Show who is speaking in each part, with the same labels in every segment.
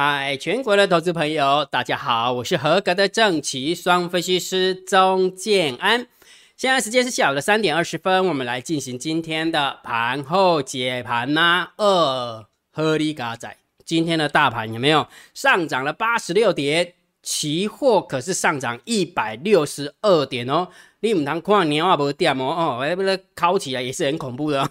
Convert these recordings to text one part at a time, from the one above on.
Speaker 1: 嗨，全国的投资朋友，大家好，我是合格的正奇双分析师钟建安。现在时间是下午的三点二十分，我们来进行今天的盘后解盘呐。二合理嘎仔，今天的大盘有没有上涨了八十六点？期货可是上涨一百六十二点哦。你唔通看年啊无跌哦，哦，哎，不是烤起来也是很恐怖的。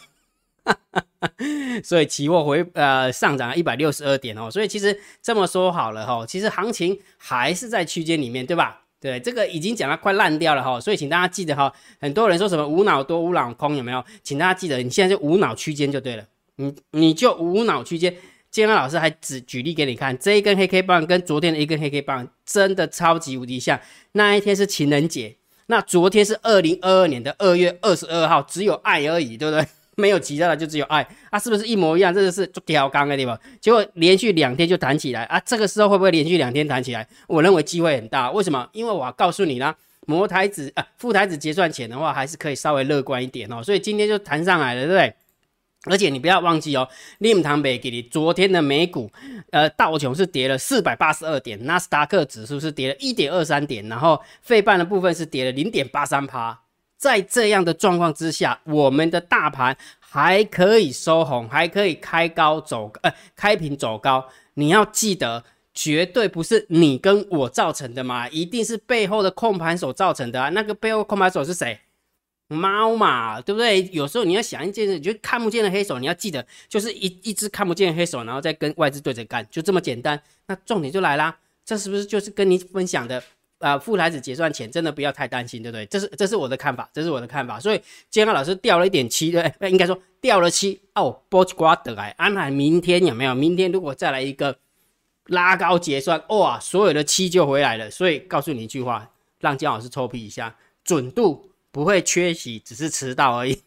Speaker 1: 所以期货回呃上涨了一百六十二点哦，所以其实这么说好了哈，其实行情还是在区间里面，对吧？对，这个已经讲到快烂掉了哈，所以请大家记得哈，很多人说什么无脑多无脑空有没有？请大家记得，你现在就无脑区间就对了，你你就无脑区间。建安老师还只举例给你看，这一根黑 K 棒跟昨天的一根黑 K 棒真的超级无敌像。那一天是情人节，那昨天是二零二二年的二月二十二号，只有爱而已，对不对？没有其他的，就只有爱啊，是不是一模一样？这个是挑钢的地方，结果连续两天就弹起来啊！这个时候会不会连续两天弹起来？我认为机会很大。为什么？因为我告诉你啦，摩台子啊，副台子结算前的话，还是可以稍微乐观一点哦。所以今天就弹上来了，对不对？而且你不要忘记哦，令堂北给你昨天的美股，呃，道琼是跌了四百八十二点，纳斯达克指数是跌了一点二三点，然后费半的部分是跌了零点八三趴。在这样的状况之下，我们的大盘还可以收红，还可以开高走，呃，开平走高。你要记得，绝对不是你跟我造成的嘛，一定是背后的控盘手造成的啊。那个背后控盘手是谁？猫嘛，对不对？有时候你要想一件事，你就看不见的黑手，你要记得，就是一一只看不见的黑手，然后再跟外资对着干，就这么简单。那重点就来啦，这是不是就是跟你分享的？啊，副台子结算前真的不要太担心，对不对？这是这是我的看法，这是我的看法。所以今天老师掉了一点七，对，应该说掉了七哦。波奇瓜得来，安排明天有没有？明天如果再来一个拉高结算，哇，所有的七就回来了。所以告诉你一句话，让姜老师抽皮一下，准度不会缺席，只是迟到而已。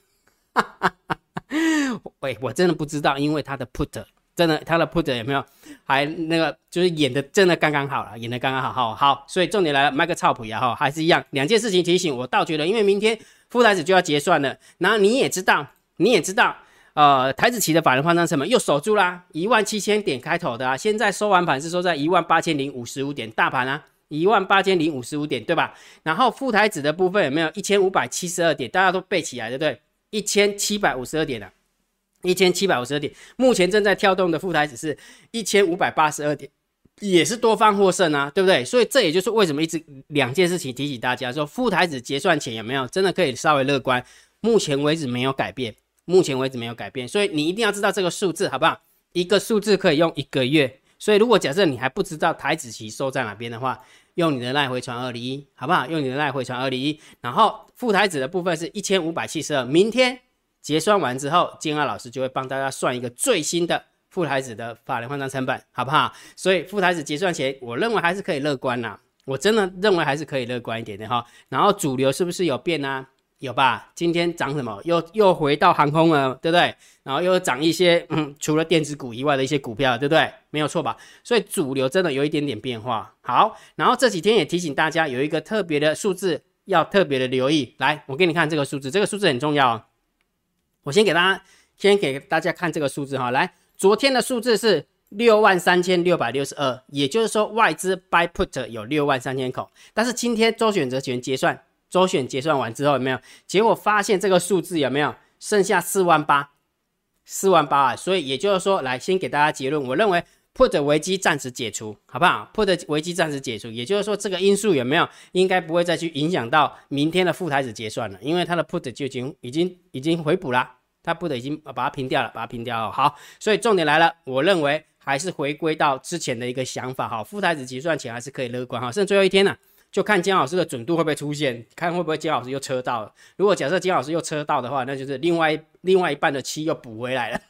Speaker 1: 喂，我真的不知道，因为他的 put。真的，他的 put 有没有？还那个就是演的真的刚刚好了，演的刚刚好，好，好。所以重点来了，卖个操谱呀哈，还是一样，两件事情提醒我，倒觉得，因为明天副台子就要结算了，然后你也知道，你也知道，呃，台子期的法人换仓成本又守住啦，一万七千点开头的啊，现在收完盘是收在一万八千零五十五点，大盘啊，一万八千零五十五点，对吧？然后副台子的部分有没有一千五百七十二点？大家都背起来，对不对？一千七百五十二点的。一千七百五十二点，目前正在跳动的副台子是一千五百八十二点，也是多方获胜啊，对不对？所以这也就是为什么一直两件事情提醒大家说，副台子结算前有没有真的可以稍微乐观？目前为止没有改变，目前为止没有改变，所以你一定要知道这个数字好不好？一个数字可以用一个月，所以如果假设你还不知道台子期收在哪边的话，用你的赖回传二零一，好不好？用你的赖回传二零一，然后副台子的部分是一千五百七十二，明天。结算完之后，金二老师就会帮大家算一个最新的副台子的法人换仓成本，好不好？所以副台子结算前，我认为还是可以乐观呐，我真的认为还是可以乐观一点的哈。然后主流是不是有变呢？有吧？今天涨什么？又又回到航空了，对不对？然后又涨一些，嗯，除了电子股以外的一些股票，对不对？没有错吧？所以主流真的有一点点变化。好，然后这几天也提醒大家有一个特别的数字要特别的留意。来，我给你看这个数字，这个数字很重要。我先给大家，先给大家看这个数字哈，来，昨天的数字是六万三千六百六十二，也就是说外资 buy put 有六万三千口，但是今天周选择权结算，周选结算完之后有没有？结果发现这个数字有没有剩下四万八，四万八啊，所以也就是说，来先给大家结论，我认为或者危机暂时解除，好不好或者危机暂时解除，也就是说这个因素有没有应该不会再去影响到明天的副台子结算了，因为它的 put 就已经已经已经回补了。它不得已经把它平掉了，把它平掉了。好，所以重点来了，我认为还是回归到之前的一个想法。哈，副台子结算前还是可以乐观。哈，剩最后一天了，就看姜老师的准度会不会出现，看会不会姜老师又车到了。如果假设姜老师又车到的话，那就是另外另外一半的七又补回来了。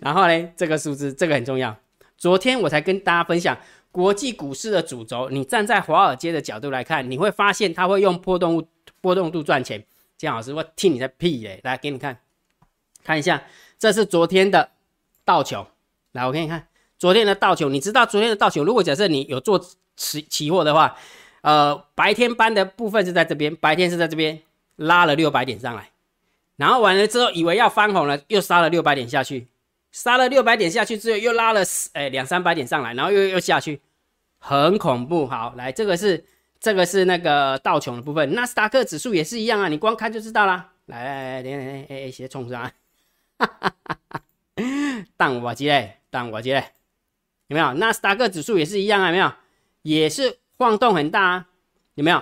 Speaker 1: 然后呢，这个数字这个很重要。昨天我才跟大家分享国际股市的主轴，你站在华尔街的角度来看，你会发现它会用波动波动度赚钱。姜老师，我听你在屁嘞！来给你看，看一下，这是昨天的道琼。来，我给你看昨天的道琼。你知道昨天的道琼？如果假设你有做期期货的话，呃，白天班的部分是在这边，白天是在这边拉了六百点上来，然后完了之后以为要翻红了，又杀了六百点下去，杀了六百点下去之后，又拉了哎两三百点上来，然后又又下去，很恐怖。好，来这个是这个是那个道琼的部分，纳斯达克指数也是一样啊，你光看就知道啦。来来来，点点哎哎，先冲上，哈哈哈哈当我接嘞，当我接嘞，有没有？纳斯达克指数也是一样啊，有没有？也是晃动很大啊，有没有？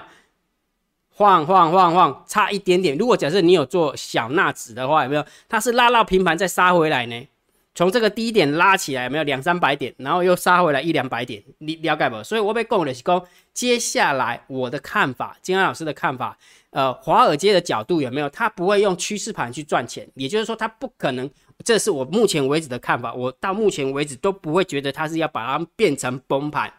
Speaker 1: 晃晃晃晃，差一点点。如果假设你有做小纳指的话，有没有？它是拉到平盘再杀回来呢？从这个低点拉起来，没有两三百点，然后又杀回来一两百点，你了解不？所以我被供的是供。接下来我的看法，金安老师的看法，呃，华尔街的角度有没有？他不会用趋势盘去赚钱，也就是说，他不可能。这是我目前为止的看法，我到目前为止都不会觉得他是要把它变成崩盘，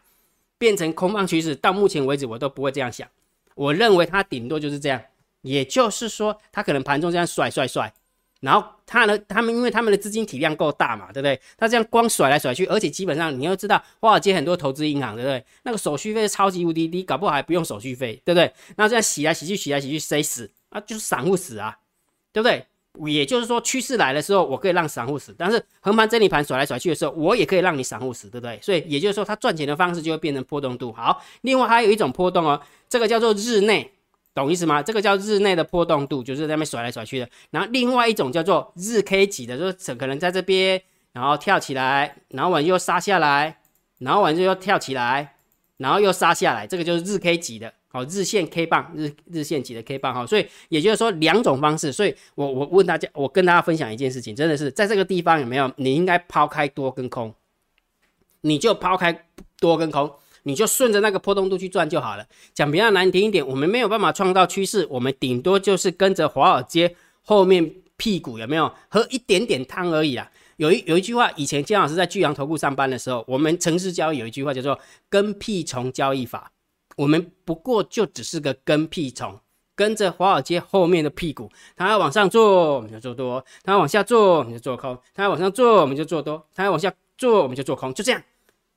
Speaker 1: 变成空方趋势。到目前为止，我都不会这样想。我认为它顶多就是这样，也就是说，它可能盘中这样甩甩甩。然后他呢？他们因为他们的资金体量够大嘛，对不对？他这样光甩来甩去，而且基本上你要知道，华尔街很多投资银行，对不对？那个手续费超级无敌低，搞不好还不用手续费，对不对？那这样洗来洗去，洗来洗去，谁死啊？就是散户死啊，对不对？也就是说，趋势来的时候，我可以让散户死；但是横盘整理盘甩来甩去的时候，我也可以让你散户死，对不对？所以也就是说，它赚钱的方式就会变成波动度。好，另外还有一种波动哦，这个叫做日内。懂意思吗？这个叫日内的波动度，就是在那边甩来甩去的。然后另外一种叫做日 K 级的，就是可能在这边，然后跳起来，然后完又杀下来，然后完就又跳起来，然后又杀下来，这个就是日 K 级的，好，日线 K 棒，日日线级的 K 棒，哈。所以也就是说两种方式。所以我我问大家，我跟大家分享一件事情，真的是在这个地方有没有？你应该抛开多跟空，你就抛开多跟空。你就顺着那个波动度去转就好了。讲比较难听一点，我们没有办法创造趋势，我们顶多就是跟着华尔街后面屁股有没有喝一点点汤而已啊。有一有一句话，以前姜老师在巨阳投顾上班的时候，我们城市交易有一句话叫做“跟屁虫交易法”。我们不过就只是个跟屁虫，跟着华尔街后面的屁股，它要往上做我们就做多，它要往下做我们就做空，它要往上做我们就做多，它要往下做我们就做空，就这样。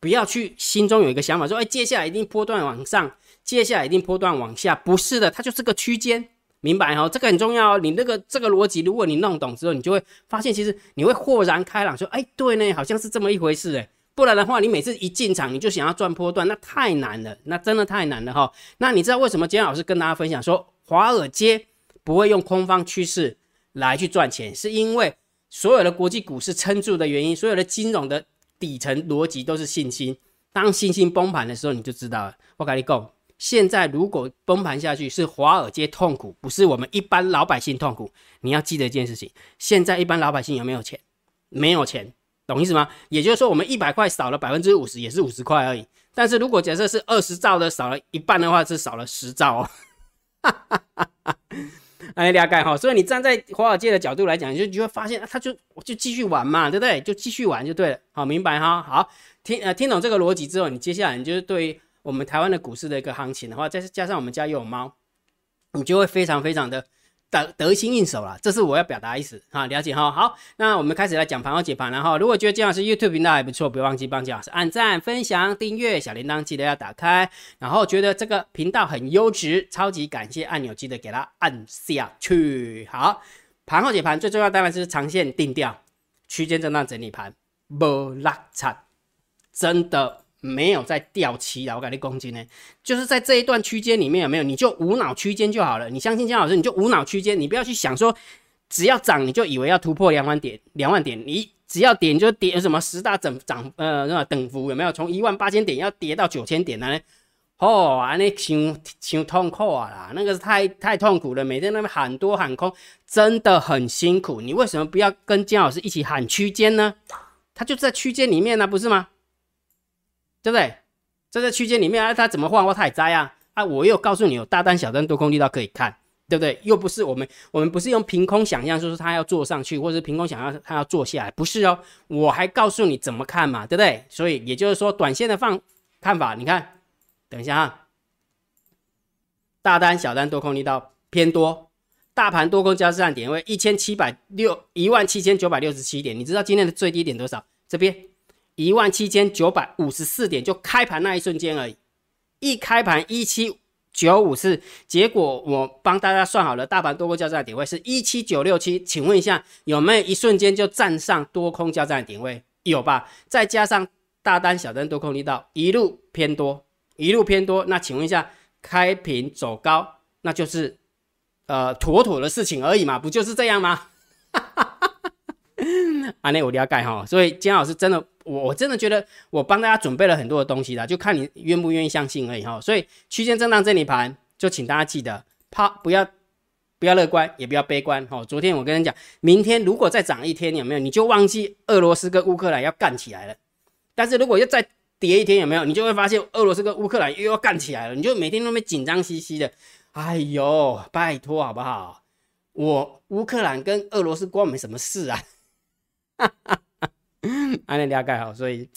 Speaker 1: 不要去心中有一个想法，说，哎，接下来一定波段往上，接下来一定波段往下，不是的，它就是个区间，明白哈？这个很重要哦。你那个这个逻辑，如果你弄懂之后，你就会发现，其实你会豁然开朗，说，哎，对呢，好像是这么一回事，哎，不然的话，你每次一进场你就想要赚波段，那太难了，那真的太难了哈。那你知道为什么今天老师跟大家分享说，华尔街不会用空方趋势来去赚钱，是因为所有的国际股市撑住的原因，所有的金融的。底层逻辑都是信心，当信心崩盘的时候，你就知道了。我跟你讲，现在如果崩盘下去，是华尔街痛苦，不是我们一般老百姓痛苦。你要记得一件事情：现在一般老百姓有没有钱？没有钱，懂意思吗？也就是说，我们一百块少了百分之五十，也是五十块而已。但是如果假设是二十兆的少了一半的话，是少了十兆哦。哈哈哈哎，了解哈，所以你站在华尔街的角度来讲，你就就会发现，他就就继续玩嘛，对不对？就继续玩就对了，好，明白哈？好，听呃听懂这个逻辑之后，你接下来你就是对于我们台湾的股市的一个行情的话，再加上我们家又有猫，你就会非常非常的。得得心应手了，这是我要表达意思哈，了解哈。好，那我们开始来讲盘后解盘了哈。如果觉得姜老师 YouTube 频道还不错，别忘记帮姜老师按赞、分享、订阅，小铃铛记得要打开。然后觉得这个频道很优质，超级感谢按钮记得给它按下去。好，盘后解盘最重要当然是长线定调，区间震荡整理盘，不拉惨，真的。没有在掉期了，我感觉公斤呢，就是在这一段区间里面有没有？你就无脑区间就好了。你相信姜老师，你就无脑区间，你不要去想说只要涨你就以为要突破两万点，两万点你只要点就点什么十大整涨呃那等幅有没有？从一万八千点要跌到九千点呢？哦，那挺挺痛苦啊啦，那个是太太痛苦了，每天那边喊多喊空，真的很辛苦。你为什么不要跟姜老师一起喊区间呢？他就在区间里面呢，不是吗？对不对？在这区间里面啊，它怎么换或太摘啊？啊，我又告诉你有大单、小单、多空力道可以看，对不对？又不是我们，我们不是用凭空想象，说是它要做上去，或者是凭空想象它要做下来，不是哦。我还告诉你怎么看嘛，对不对？所以也就是说，短线的放看法，你看，等一下啊，大单、小单、多空力道偏多，大盘多空交叉战点位一千七百六一万七千九百六十七点，你知道今天的最低点多少？这边。一万七千九百五十四点，就开盘那一瞬间而已。一开盘一七九五四，结果我帮大家算好了，大盘多空交战的点位是一七九六七，请问一下有没有一瞬间就站上多空交战的点位？有吧？再加上大单、小单多空力道一路偏多，一路偏多，那请问一下，开平走高，那就是呃妥妥的事情而已嘛，不就是这样吗？啊，那我了解哈，所以金老师真的，我我真的觉得我帮大家准备了很多的东西啦，就看你愿不愿意相信而已哈。所以区间震荡这里盘，就请大家记得，怕不要不要乐观，也不要悲观哈。昨天我跟你讲，明天如果再涨一天，有没有你就忘记俄罗斯跟乌克兰要干起来了。但是如果要再跌一天，有没有你就会发现俄罗斯跟乌克兰又要干起来了，你就每天都没紧张兮兮的。哎呦，拜托好不好？我乌克兰跟俄罗斯关我们什么事啊？哈哈，安利了解好，所以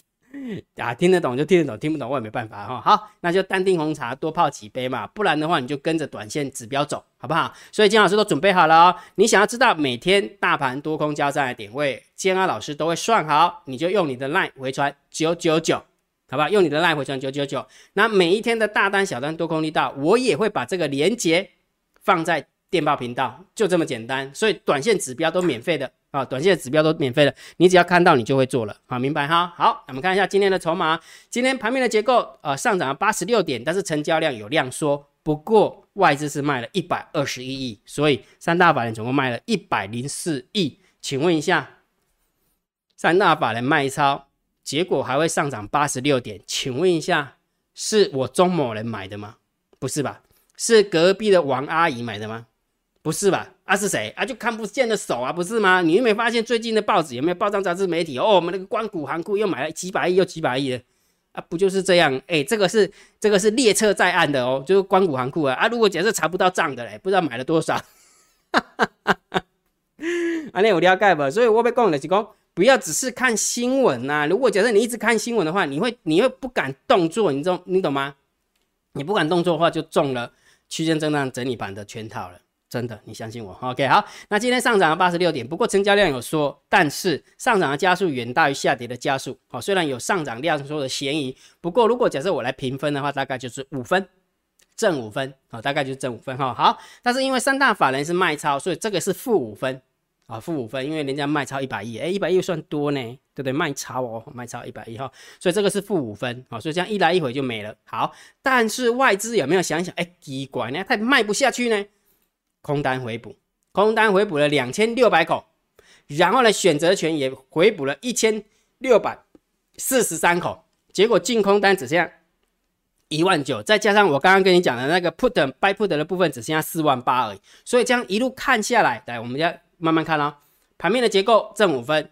Speaker 1: 啊听得懂就听得懂，听不懂我也没办法哈。好，那就淡定红茶多泡几杯嘛，不然的话你就跟着短线指标走，好不好？所以金老师都准备好了哦。你想要知道每天大盘多空交战的点位，金安老师都会算好，你就用你的 line 回传九九九，好吧？用你的 line 回传九九九。那每一天的大单、小单、多空力道，我也会把这个连接放在电报频道，就这么简单。所以短线指标都免费的。啊，短线的指标都免费了，你只要看到你就会做了，啊，明白哈？好，我们看一下今天的筹码，今天盘面的结构，呃，上涨了八十六点，但是成交量有量缩，不过外资是卖了一百二十一亿，所以三大法人总共卖了一百零四亿。请问一下，三大法人卖超，结果还会上涨八十六点？请问一下，是我钟某人买的吗？不是吧？是隔壁的王阿姨买的吗？不是吧？啊是谁啊？就看不见的手啊，不是吗？你有没有发现最近的报纸有没有报章杂志媒体？哦，我们那个光谷行库又买了几百亿又几百亿的啊，不就是这样？哎，这个是这个是列车在案的哦，就是光谷行库啊啊！如果假设查不到账的嘞，不知道买了多少，啊，那有了解不？所以我被讲的是讲，不要只是看新闻呐。如果假设你一直看新闻的话，你会你会不敢动作，你懂你懂吗？你不敢动作的话，就中了区间震荡整理盘的圈套了。真的，你相信我？OK，好，那今天上涨了八十六点，不过成交量有缩，但是上涨的加速远大于下跌的加速。好，虽然有上涨量缩的嫌疑，不过如果假设我来评分的话，大概就是五分，正五分，好，大概就是正五分哈。好，但是因为三大法人是卖超，所以这个是负五分啊，负五分，因为人家卖超一百亿，哎，一百亿算多呢，对不对？卖超哦，卖超一百亿哈，所以这个是负五分，好，所以这样一来一回就没了。好，但是外资有没有想想？哎，奇怪呢，它卖不下去呢？空单回补，空单回补了两千六百口，然后呢，选择权也回补了一千六百四十三口，结果净空单只剩下一万九，再加上我刚刚跟你讲的那个 put buy put 的部分，只剩下四万八而已。所以这样一路看下来，来，我们要慢慢看哦。盘面的结构正五分，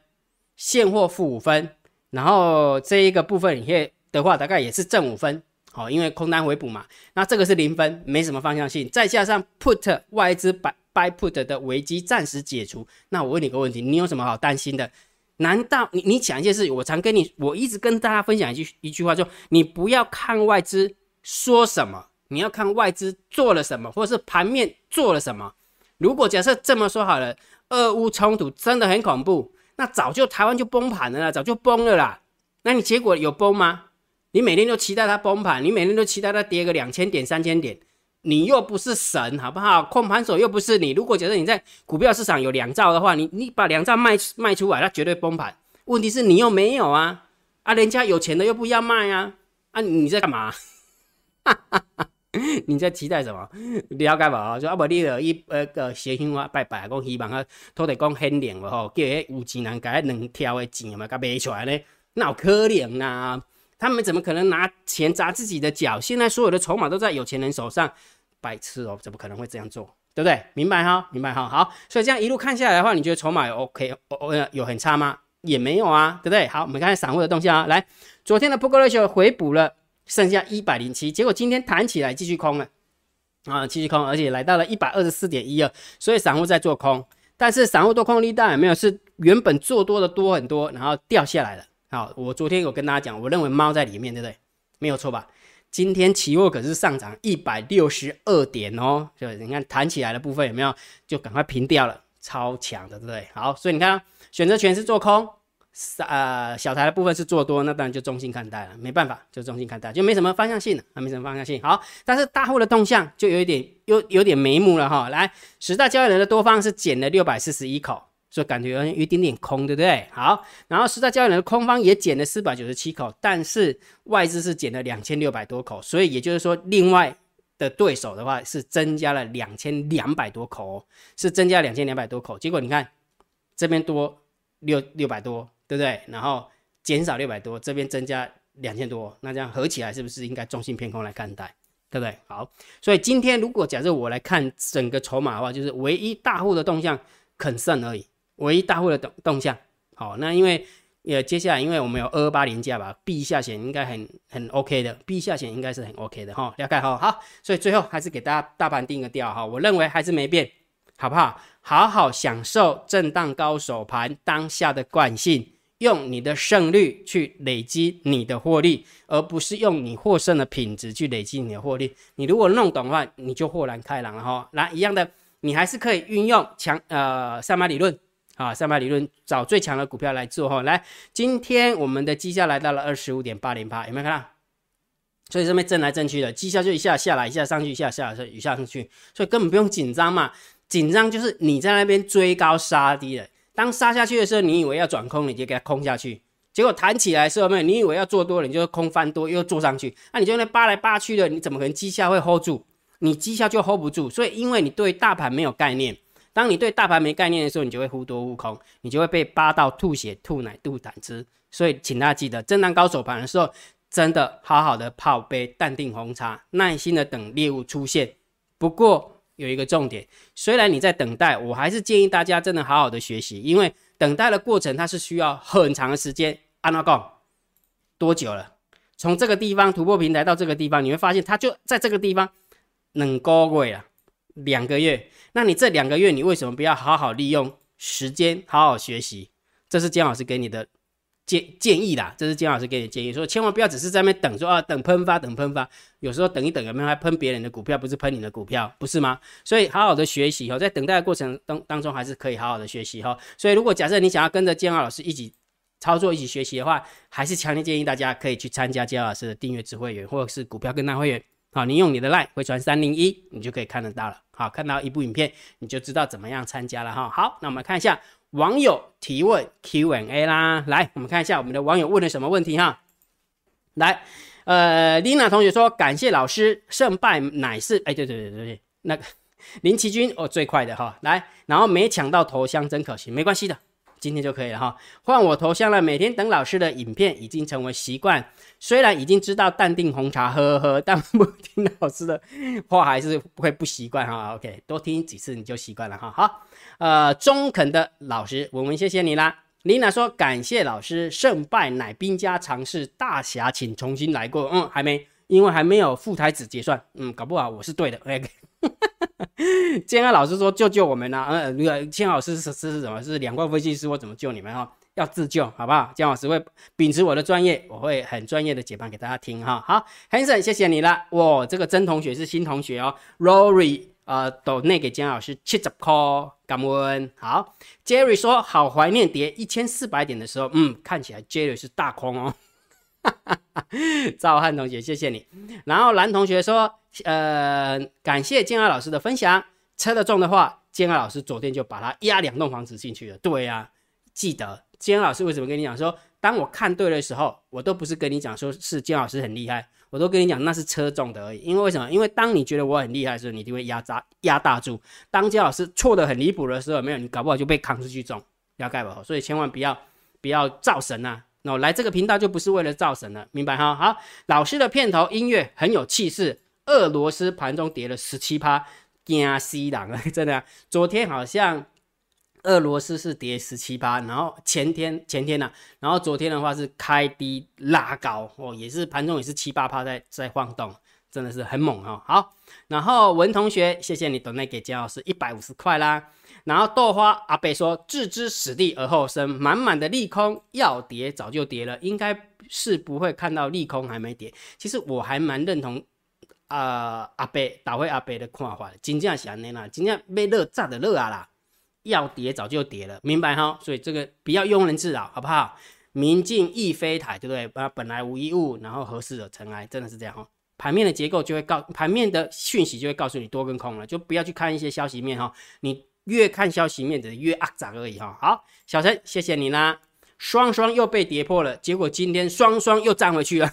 Speaker 1: 现货负五分，然后这一个部分也的话，大概也是正五分。好，因为空单回补嘛，那这个是零分，没什么方向性。再加上 put 外资 buy buy put 的危机暂时解除，那我问你个问题，你有什么好担心的？难道你你讲一件事，我常跟你，我一直跟大家分享一句一句话，就你不要看外资说什么，你要看外资做了什么，或者是盘面做了什么。如果假设这么说好了，俄乌冲突真的很恐怖，那早就台湾就崩盘了啦，早就崩了啦。那你结果有崩吗？你每天都期待它崩盘，你每天都期待它跌个两千点、三千点，你又不是神，好不好？控盘手又不是你。如果觉得你在股票市场有两兆的话，你你把两兆卖卖出来，它绝对崩盘。问题是你又没有啊啊！人家有钱的又不要卖啊啊！你在干嘛？你在期待什么？了解吧？就啊不，你了一呃个谐星话拜拜，讲希望啊土地讲很灵了吼，叫迄有钱人甲两条的钱嘛，甲卖出来呢？那有可能呐？他们怎么可能拿钱砸自己的脚？现在所有的筹码都在有钱人手上，白痴哦，怎么可能会这样做？对不对？明白哈？明白哈？好，所以这样一路看下来的话，你觉得筹码有 OK？哦，有很差吗？也没有啊，对不对？好，我们看下散户的动向啊。来，昨天的 p o k ratio 回补了，剩下一百零七，结果今天弹起来继续空了啊，继续空，而且来到了一百二十四点一二，所以散户在做空，但是散户多空力大有没有是原本做多的多很多，然后掉下来了。好，我昨天有跟大家讲，我认为猫在里面，对不对？没有错吧？今天期货可是上涨一百六十二点哦，就你看弹起来的部分有没有？就赶快平掉了，超强的，对不对？好，所以你看选择权是做空，呃小台的部分是做多，那当然就中性看待了，没办法，就中性看待，就没什么方向性了，啊，没什么方向性。好，但是大户的动向就有一点有有点眉目了哈。来，十大交易人的多方是减了六百四十一口，所以感觉有一点点空，对不对？好，然后十大交易的空方也减了四百九十七口，但是外资是减了两千六百多口，所以也就是说，另外的对手的话是增加了两千两百多口哦，是增加两千两百多口，结果你看这边多六六百多。对不对？然后减少六百多，这边增加两千多，那这样合起来是不是应该中性偏空来看待？对不对？好，所以今天如果假设我来看整个筹码的话，就是唯一大户的动向肯胜而已，唯一大户的动动向。好，那因为也接下来因为我们有二二八零价吧，B 下险应该很很 OK 的，B 下险应该是很 OK 的哈，了解哈。好，所以最后还是给大家大盘定个调哈，我认为还是没变，好不好？好好享受震荡高手盘当下的惯性。用你的胜率去累积你的获利，而不是用你获胜的品质去累积你的获利。你如果弄懂的话，你就豁然开朗了哈。来，一样的，你还是可以运用强呃三百理论啊，三百理论找最强的股票来做哈。来，今天我们的绩效来到了二十五点八零八，有没有看到？所以这边震来震去的，绩效就一下下来，一下上去，一下下来，一下上去，所以根本不用紧张嘛。紧张就是你在那边追高杀低的。当杀下去的时候，你以为要转空，你就给它空下去，结果弹起来的时候，没有，你以为要做多了，你就空翻多又做上去，那你就那扒来扒去的，你怎么可能绩效会 hold 住？你绩效就 hold 不住。所以，因为你对大盘没有概念，当你对大盘没概念的时候，你就会忽多忽空，你就会被扒到吐血、吐奶、吐胆汁。所以，请大家记得，震荡高手盘的时候，真的好好的泡杯淡定红茶，耐心的等猎物出现。不过，有一个重点，虽然你在等待，我还是建议大家真的好好的学习，因为等待的过程它是需要很长的时间。按照讲，多久了？从这个地方突破平台到这个地方，你会发现它就在这个地方冷高贵了两个月。那你这两个月，你为什么不要好好利用时间，好好学习？这是姜老师给你的。建建议啦，这是姜老师给你的建议，说千万不要只是在那边等，说啊等喷发等喷发，有时候等一等有没有还喷别人的股票，不是喷你的股票，不是吗？所以好好的学习哈，在等待的过程当当中还是可以好好的学习哈。所以如果假设你想要跟着姜老师一起操作、一起学习的话，还是强烈建议大家可以去参加姜老师的订阅制会员或者是股票跟单会员。好，你用你的 line 回传三零一，你就可以看得到了。好，看到一部影片，你就知道怎么样参加了哈。好，那我们看一下。网友提问 Q&A 啦，来，我们看一下我们的网友问了什么问题哈。来，呃，Lina 同学说，感谢老师，胜败乃是，哎，对对对对对，那个林奇君哦，最快的哈，来，然后没抢到头像，真可惜，没关系的。今天就可以了哈，换我头像了。每天等老师的影片已经成为习惯，虽然已经知道淡定红茶喝喝喝，但不听老师的话还是会不习惯哈。OK，多听几次你就习惯了哈。好，呃，中肯的老师文文，谢谢你啦。琳娜说感谢老师，胜败乃兵家常事，大侠请重新来过。嗯，还没，因为还没有副台子结算。嗯，搞不好我是对的。OK。建安老师说：“救救我们呐！嗯，那个建老师是是是什么？是两块分析师，我怎么救你们哈？要自救，好不好？建老师会秉持我的专业，我会很专业的解盘给大家听哈。好，Hanson，谢谢你了。哇，这个曾同学是新同学哦。Rory，呃，都那给建老师七十块，感恩。好，Jerry 说好怀念跌一千四百点的时候，嗯，看起来 Jerry 是大空哦。赵汉同学，谢谢你。然后蓝同学说。呃，感谢建二老师的分享。车的重的话，建二老师昨天就把它压两栋房子进去了。对呀，记得建二老师为什么跟你讲说，当我看对的时候，我都不是跟你讲说是建老师很厉害，我都跟你讲那是车重的而已。因为为什么？因为当你觉得我很厉害的时候，你就会压榨压大注。当建老师错的很离谱的时候，没有你搞不好就被扛出去重，要盖不？所以千万不要不要造神啊。那来这个频道就不是为了造神了，明白哈？好，老师的片头音乐很有气势。俄罗斯盘中跌了十七趴，惊死人啊！真的，昨天好像俄罗斯是跌十七趴，然后前天前天呢，然后昨天的话是开低拉高哦，也是盘中也是七八趴在在晃动，真的是很猛啊！好，然后文同学，谢谢你等待给姜老师一百五十块啦。然后豆花阿北说置之死地而后生，满满的利空要跌早就跌了，应该是不会看到利空还没跌。其实我还蛮认同。啊，阿伯，大会阿伯的看法，真正是安尼啦，真正要热炸的热啊啦。要跌早就跌了，明白哈？所以这个不要庸人自扰，好不好？明镜亦非台，对不对？啊，本来无一物，然后何事惹尘埃？真的是这样哈。盘面的结构就会告，盘面的讯息就会告诉你多跟空了，就不要去看一些消息面哈。你越看消息面的越阿杂而已哈。好，小陈，谢谢你啦。双双又被跌破了，结果今天双双又站回去了。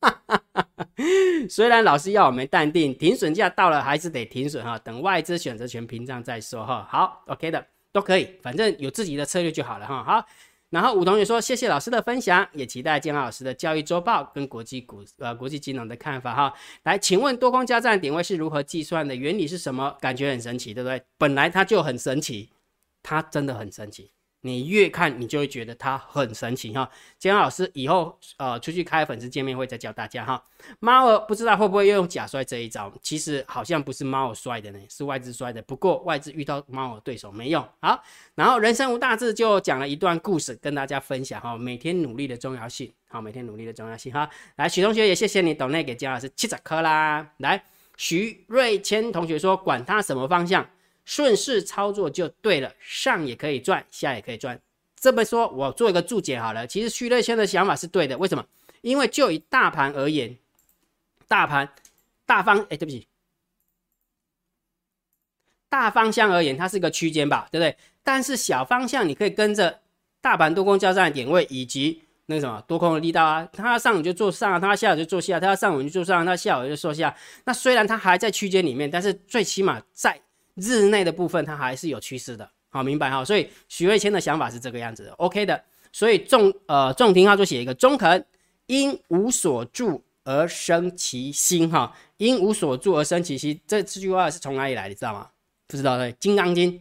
Speaker 1: 虽然老师要我们淡定，停损价到了还是得停损哈，等外资选择权屏障再说哈。好，OK 的都可以，反正有自己的策略就好了哈。好。然后吴同学说：“谢谢老师的分享，也期待建老师的教育周报跟国际股呃国际金融的看法哈。来，请问多空交战点位是如何计算的？原理是什么？感觉很神奇，对不对？本来它就很神奇，它真的很神奇。”你越看，你就会觉得它很神奇哈。金老师以后呃出去开粉丝见面会再教大家哈。猫儿不知道会不会又用假摔这一招，其实好像不是猫儿摔的呢，是外资摔的。不过外资遇到猫儿对手没用。好，然后人生无大志就讲了一段故事跟大家分享哈，每天努力的重要性。好，每天努力的重要性哈。来，许同学也谢谢你懂内给金老师七十颗啦。来，徐瑞谦同学说管他什么方向。顺势操作就对了，上也可以赚，下也可以赚。这么说，我做一个注解好了。其实徐乐先的想法是对的，为什么？因为就以大盘而言，大盘大方，哎，对不起，大方向而言，它是一个区间吧，对不对？但是小方向，你可以跟着大盘多空交战的点位以及那个什么多空的力道啊，它要上你就做上，它要下就做下，它要上午就做上，它下午就做下。那虽然它还在区间里面，但是最起码在。日内的部分它还是有趋势的，好明白哈，所以许瑞谦的想法是这个样子的，OK 的，所以重呃重听号就写一个中肯，因无所住而生其心哈，因无所住而生其心，这这句话是从哪里来？你知道吗？不知道对，《金刚经》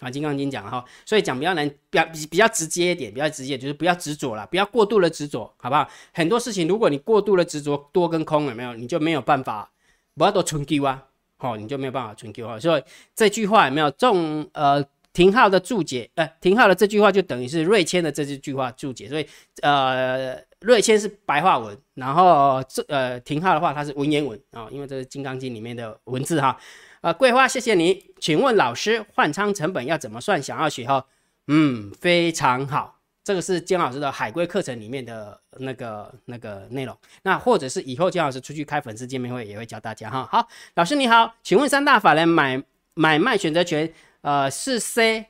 Speaker 1: 啊，《金刚经》讲哈，所以讲比较难，比较比比较直接一点，比较直接就是不要执着了，不要过度的执着，好不好？很多事情如果你过度的执着多跟空有没有，你就没有办法，不要多存 Q 啊。好，你就没有办法存 Q 哈，所以这句话有没有中？呃，廷浩的注解，呃，廷浩的这句话就等于是瑞谦的这句句话注解，所以呃，瑞谦是白话文，然后这呃，廷浩的话它是文言文啊，因为这是《金刚经》里面的文字哈。呃，桂花，谢谢你，请问老师换仓成本要怎么算？想要学哈？嗯，非常好。这个是姜老师的海龟课程里面的那个那个内容，那或者是以后姜老师出去开粉丝见面会也会教大家哈。好，老师你好，请问三大法人买买卖选择权，呃，是 C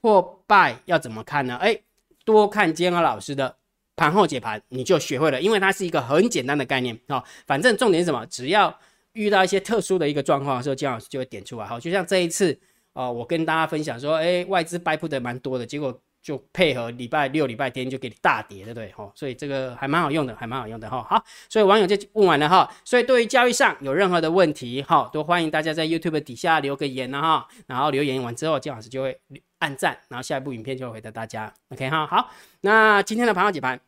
Speaker 1: 或 Buy 要怎么看呢？哎，多看姜老师的盘后解盘，你就学会了，因为它是一个很简单的概念啊。反正重点是什么？只要遇到一些特殊的一个状况的时候，姜老师就会点出来。好，就像这一次啊，我跟大家分享说，哎，外资 Buy 不的蛮多的，结果。就配合礼拜六、礼拜天就给你大跌，对不对？哈，所以这个还蛮好用的，还蛮好用的哈。好，所以网友就问完了哈。所以对于交易上有任何的问题，哈，都欢迎大家在 YouTube 底下留个言哈。然后留言完之后，金老师就会按赞，然后下一部影片就会回答大家。OK 哈，好，那今天的盘号解盘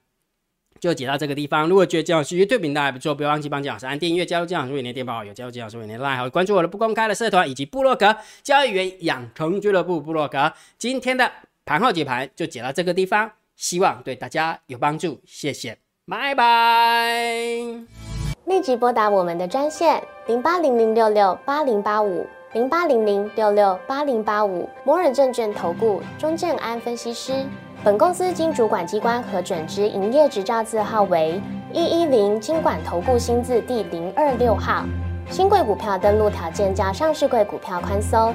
Speaker 1: 就解到这个地方。如果觉得金老师 YouTube 频道还不错，不要忘记帮金老师按订阅，加入金老师为你的电报，有加入金老师为你的 Line，关注我的不公开的社团以及部落格交易员养成俱乐部部落格。今天的。盘后解盘就解到这个地方，希望对大家有帮助，谢谢，拜拜。
Speaker 2: 立即拨打我们的专线零八零零六六八零八五零八零零六六八零八五摩尔证券投顾钟正安分析师。本公司经主管机关核准之营业执照字号为一一零金管投顾新字第零二六号。新贵股票登录条件较上市贵股票宽松，